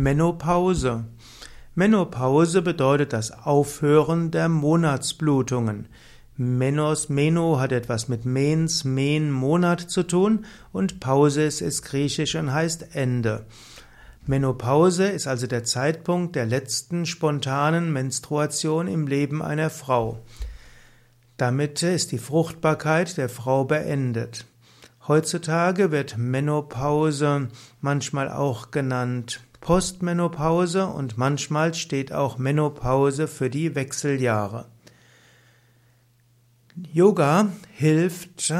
Menopause. Menopause bedeutet das Aufhören der Monatsblutungen. Menos, Meno hat etwas mit Mens, Men, Monat zu tun und Pausis ist griechisch und heißt Ende. Menopause ist also der Zeitpunkt der letzten spontanen Menstruation im Leben einer Frau. Damit ist die Fruchtbarkeit der Frau beendet. Heutzutage wird Menopause manchmal auch genannt Postmenopause und manchmal steht auch Menopause für die Wechseljahre. Yoga hilft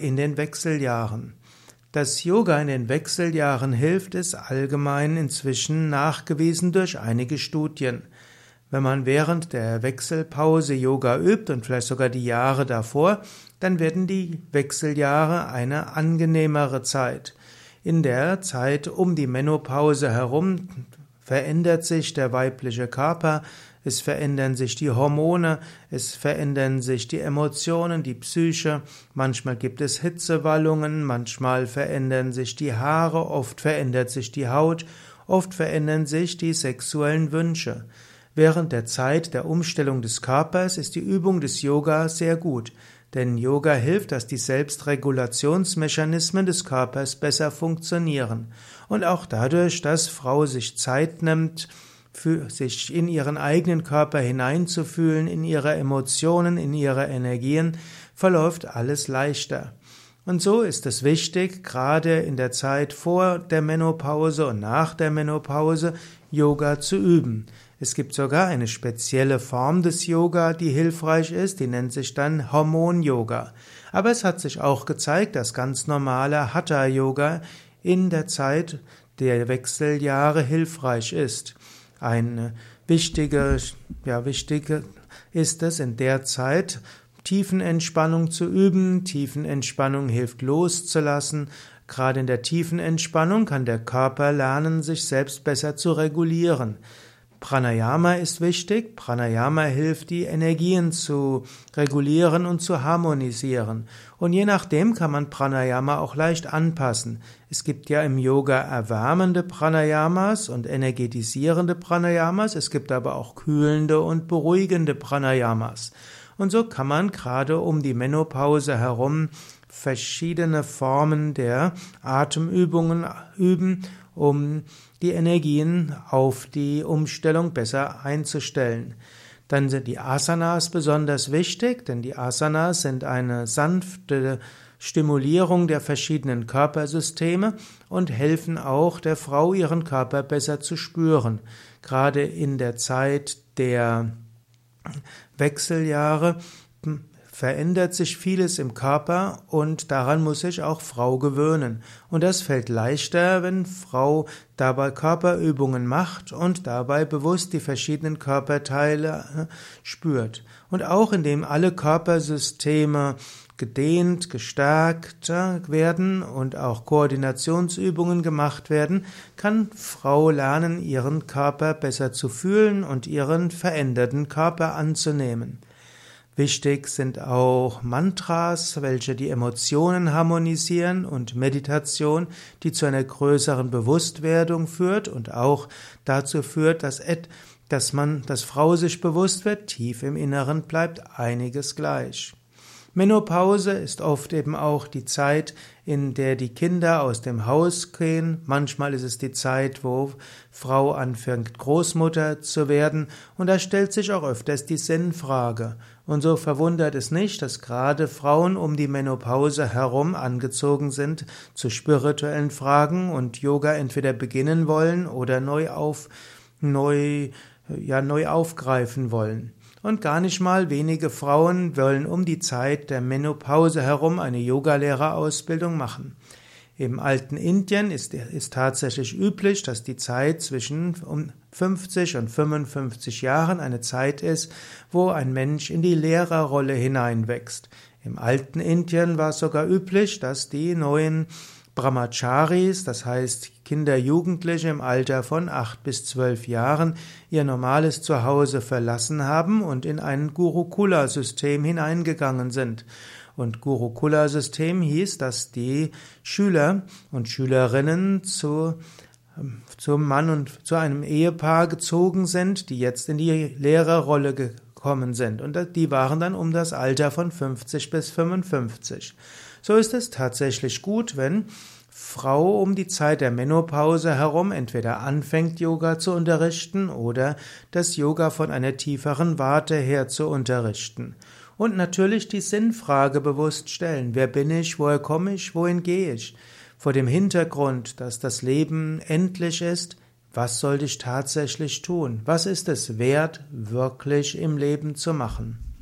in den Wechseljahren. Dass Yoga in den Wechseljahren hilft, ist allgemein inzwischen nachgewiesen durch einige Studien. Wenn man während der Wechselpause Yoga übt und vielleicht sogar die Jahre davor, dann werden die Wechseljahre eine angenehmere Zeit. In der Zeit um die Menopause herum verändert sich der weibliche Körper, es verändern sich die Hormone, es verändern sich die Emotionen, die Psyche, manchmal gibt es Hitzewallungen, manchmal verändern sich die Haare, oft verändert sich die Haut, oft verändern sich die sexuellen Wünsche. Während der Zeit der Umstellung des Körpers ist die Übung des Yoga sehr gut, denn Yoga hilft, dass die Selbstregulationsmechanismen des Körpers besser funktionieren und auch dadurch, dass Frau sich Zeit nimmt, für sich in ihren eigenen Körper hineinzufühlen, in ihre Emotionen, in ihre Energien, verläuft alles leichter. Und so ist es wichtig, gerade in der Zeit vor der Menopause und nach der Menopause Yoga zu üben. Es gibt sogar eine spezielle Form des Yoga, die hilfreich ist, die nennt sich dann Hormon-Yoga. Aber es hat sich auch gezeigt, dass ganz normale Hatha-Yoga in der Zeit der Wechseljahre hilfreich ist. Eine wichtige, ja, wichtige ist es in der Zeit, Tiefenentspannung zu üben. Tiefenentspannung hilft loszulassen. Gerade in der tiefen Entspannung kann der Körper lernen, sich selbst besser zu regulieren. Pranayama ist wichtig. Pranayama hilft, die Energien zu regulieren und zu harmonisieren. Und je nachdem kann man Pranayama auch leicht anpassen. Es gibt ja im Yoga erwärmende Pranayamas und energetisierende Pranayamas. Es gibt aber auch kühlende und beruhigende Pranayamas. Und so kann man gerade um die Menopause herum verschiedene Formen der Atemübungen üben um die Energien auf die Umstellung besser einzustellen. Dann sind die Asanas besonders wichtig, denn die Asanas sind eine sanfte Stimulierung der verschiedenen Körpersysteme und helfen auch der Frau, ihren Körper besser zu spüren. Gerade in der Zeit der Wechseljahre verändert sich vieles im Körper und daran muss sich auch Frau gewöhnen. Und das fällt leichter, wenn Frau dabei Körperübungen macht und dabei bewusst die verschiedenen Körperteile äh, spürt. Und auch indem alle Körpersysteme gedehnt, gestärkt werden und auch Koordinationsübungen gemacht werden, kann Frau lernen, ihren Körper besser zu fühlen und ihren veränderten Körper anzunehmen. Wichtig sind auch Mantras, welche die Emotionen harmonisieren und Meditation, die zu einer größeren Bewusstwerdung führt und auch dazu führt, dass, dass man, dass Frau sich bewusst wird, tief im Inneren bleibt einiges gleich. Menopause ist oft eben auch die Zeit, in der die Kinder aus dem Haus gehen. Manchmal ist es die Zeit, wo Frau anfängt, Großmutter zu werden. Und da stellt sich auch öfters die Sinnfrage. Und so verwundert es nicht, dass gerade Frauen um die Menopause herum angezogen sind zu spirituellen Fragen und Yoga entweder beginnen wollen oder neu auf, neu, ja, neu aufgreifen wollen. Und gar nicht mal wenige Frauen wollen um die Zeit der Menopause herum eine Yogalehrerausbildung machen. Im alten Indien ist, ist tatsächlich üblich, dass die Zeit zwischen 50 und 55 Jahren eine Zeit ist, wo ein Mensch in die Lehrerrolle hineinwächst. Im alten Indien war es sogar üblich, dass die neuen Brahmacharis, das heißt Kinder, Jugendliche im Alter von acht bis zwölf Jahren, ihr normales Zuhause verlassen haben und in ein Gurukula-System hineingegangen sind. Und Gurukula-System hieß, dass die Schüler und Schülerinnen zu ähm, zum Mann und zu einem Ehepaar gezogen sind, die jetzt in die Lehrerrolle gekommen sind. Und die waren dann um das Alter von 50 bis 55. So ist es tatsächlich gut, wenn Frau um die Zeit der Menopause herum entweder anfängt, Yoga zu unterrichten oder das Yoga von einer tieferen Warte her zu unterrichten. Und natürlich die Sinnfrage bewusst stellen. Wer bin ich? Woher komme ich? Wohin gehe ich? Vor dem Hintergrund, dass das Leben endlich ist, was sollte ich tatsächlich tun? Was ist es wert, wirklich im Leben zu machen?